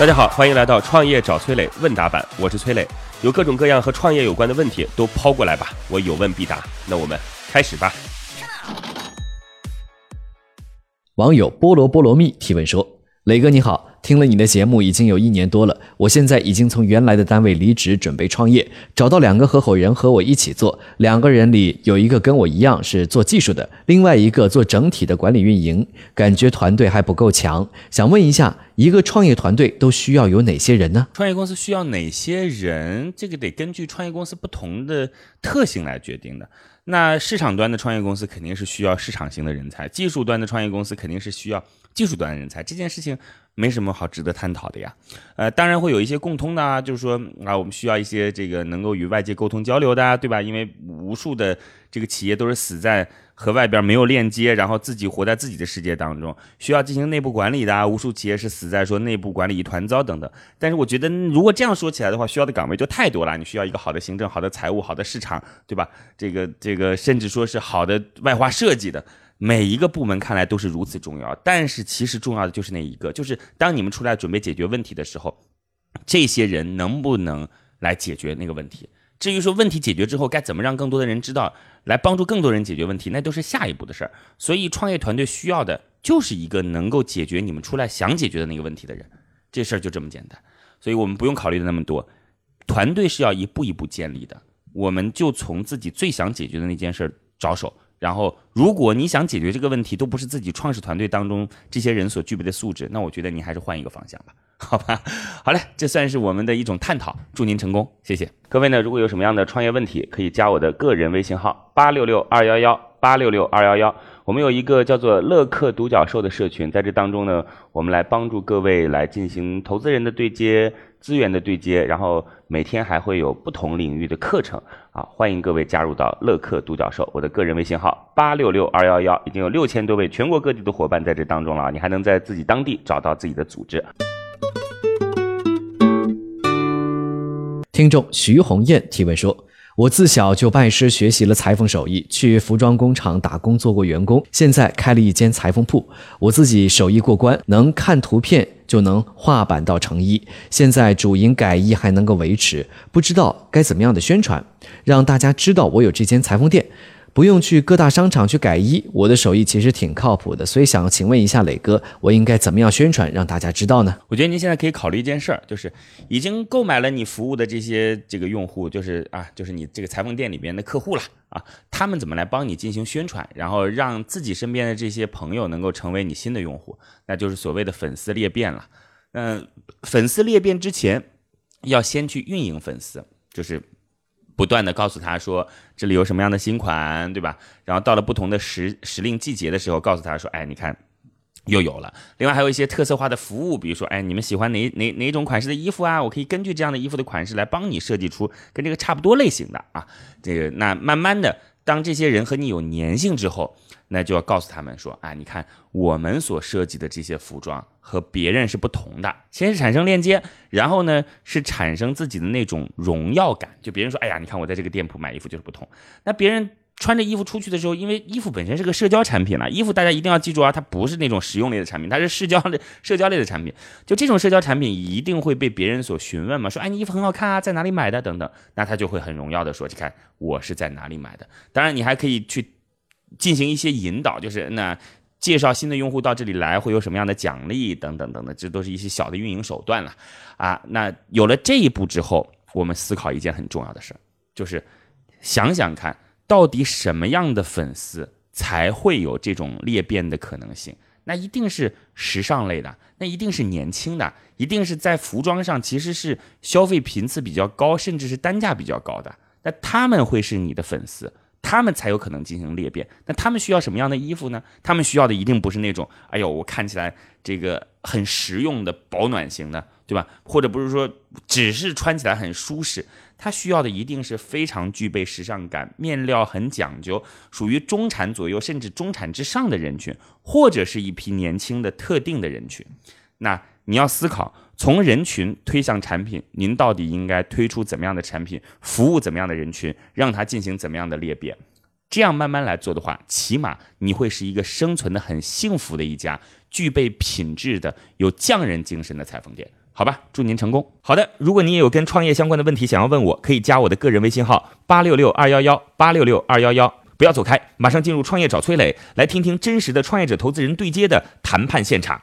大家好，欢迎来到创业找崔磊问答版，我是崔磊，有各种各样和创业有关的问题都抛过来吧，我有问必答。那我们开始吧。网友菠萝菠萝蜜提问说：“磊哥你好。”听了你的节目已经有一年多了，我现在已经从原来的单位离职，准备创业，找到两个合伙人和我一起做。两个人里有一个跟我一样是做技术的，另外一个做整体的管理运营，感觉团队还不够强。想问一下，一个创业团队都需要有哪些人呢？创业公司需要哪些人？这个得根据创业公司不同的特性来决定的。那市场端的创业公司肯定是需要市场型的人才，技术端的创业公司肯定是需要技术端的人才。这件事情。没什么好值得探讨的呀，呃，当然会有一些共通的啊，就是说啊，我们需要一些这个能够与外界沟通交流的，对吧？因为无数的这个企业都是死在和外边没有链接，然后自己活在自己的世界当中，需要进行内部管理的，无数企业是死在说内部管理一团糟等等。但是我觉得，如果这样说起来的话，需要的岗位就太多了，你需要一个好的行政、好的财务、好的市场，对吧？这个这个，甚至说是好的外化设计的。每一个部门看来都是如此重要，但是其实重要的就是那一个，就是当你们出来准备解决问题的时候，这些人能不能来解决那个问题？至于说问题解决之后该怎么让更多的人知道，来帮助更多人解决问题，那都是下一步的事儿。所以创业团队需要的就是一个能够解决你们出来想解决的那个问题的人，这事儿就这么简单。所以我们不用考虑的那么多，团队是要一步一步建立的，我们就从自己最想解决的那件事着手。然后，如果你想解决这个问题，都不是自己创始团队当中这些人所具备的素质，那我觉得你还是换一个方向吧，好吧？好嘞，这算是我们的一种探讨，祝您成功，谢谢各位呢。如果有什么样的创业问题，可以加我的个人微信号八六六二幺幺八六六二幺幺。我们有一个叫做乐客独角兽的社群，在这当中呢，我们来帮助各位来进行投资人的对接。资源的对接，然后每天还会有不同领域的课程啊，欢迎各位加入到乐客独角兽，我的个人微信号八六六二幺幺，已经有六千多位全国各地的伙伴在这当中了，你还能在自己当地找到自己的组织。听众徐红艳提问说。我自小就拜师学习了裁缝手艺，去服装工厂打工做过员工，现在开了一间裁缝铺。我自己手艺过关，能看图片就能画板到成衣。现在主营改衣还能够维持，不知道该怎么样的宣传，让大家知道我有这间裁缝店。不用去各大商场去改衣，我的手艺其实挺靠谱的，所以想请问一下磊哥，我应该怎么样宣传让大家知道呢？我觉得您现在可以考虑一件事儿，就是已经购买了你服务的这些这个用户，就是啊，就是你这个裁缝店里边的客户了啊，他们怎么来帮你进行宣传，然后让自己身边的这些朋友能够成为你新的用户，那就是所谓的粉丝裂变了。嗯，粉丝裂变之前要先去运营粉丝，就是。不断的告诉他说这里有什么样的新款，对吧？然后到了不同的时时令季节的时候，告诉他说，哎，你看又有了。另外还有一些特色化的服务，比如说，哎，你们喜欢哪哪哪种款式的衣服啊？我可以根据这样的衣服的款式来帮你设计出跟这个差不多类型的啊。这个那慢慢的，当这些人和你有粘性之后。那就要告诉他们说，啊，你看我们所设计的这些服装和别人是不同的。先是产生链接，然后呢是产生自己的那种荣耀感。就别人说，哎呀，你看我在这个店铺买衣服就是不同。那别人穿着衣服出去的时候，因为衣服本身是个社交产品了，衣服大家一定要记住啊，它不是那种实用类的产品，它是社交类、社交类的产品。就这种社交产品一定会被别人所询问嘛，说，哎，你衣服很好看啊，在哪里买的等等。那他就会很荣耀的说，你看我是在哪里买的。当然，你还可以去。进行一些引导，就是那介绍新的用户到这里来会有什么样的奖励等等等等，这都是一些小的运营手段了啊。那有了这一步之后，我们思考一件很重要的事，就是想想看到底什么样的粉丝才会有这种裂变的可能性？那一定是时尚类的，那一定是年轻的，一定是在服装上其实是消费频次比较高，甚至是单价比较高的，那他们会是你的粉丝。他们才有可能进行裂变。那他们需要什么样的衣服呢？他们需要的一定不是那种，哎呦，我看起来这个很实用的保暖型的，对吧？或者不是说只是穿起来很舒适，他需要的一定是非常具备时尚感、面料很讲究、属于中产左右甚至中产之上的人群，或者是一批年轻的特定的人群。那你要思考。从人群推向产品，您到底应该推出怎么样的产品，服务怎么样的人群，让它进行怎么样的裂变？这样慢慢来做的话，起码你会是一个生存的很幸福的一家具备品质的有匠人精神的裁缝店。好吧，祝您成功。好的，如果你也有跟创业相关的问题想要问我，可以加我的个人微信号八六六二幺幺八六六二幺幺。不要走开，马上进入创业找崔磊，来听听真实的创业者投资人对接的谈判现场。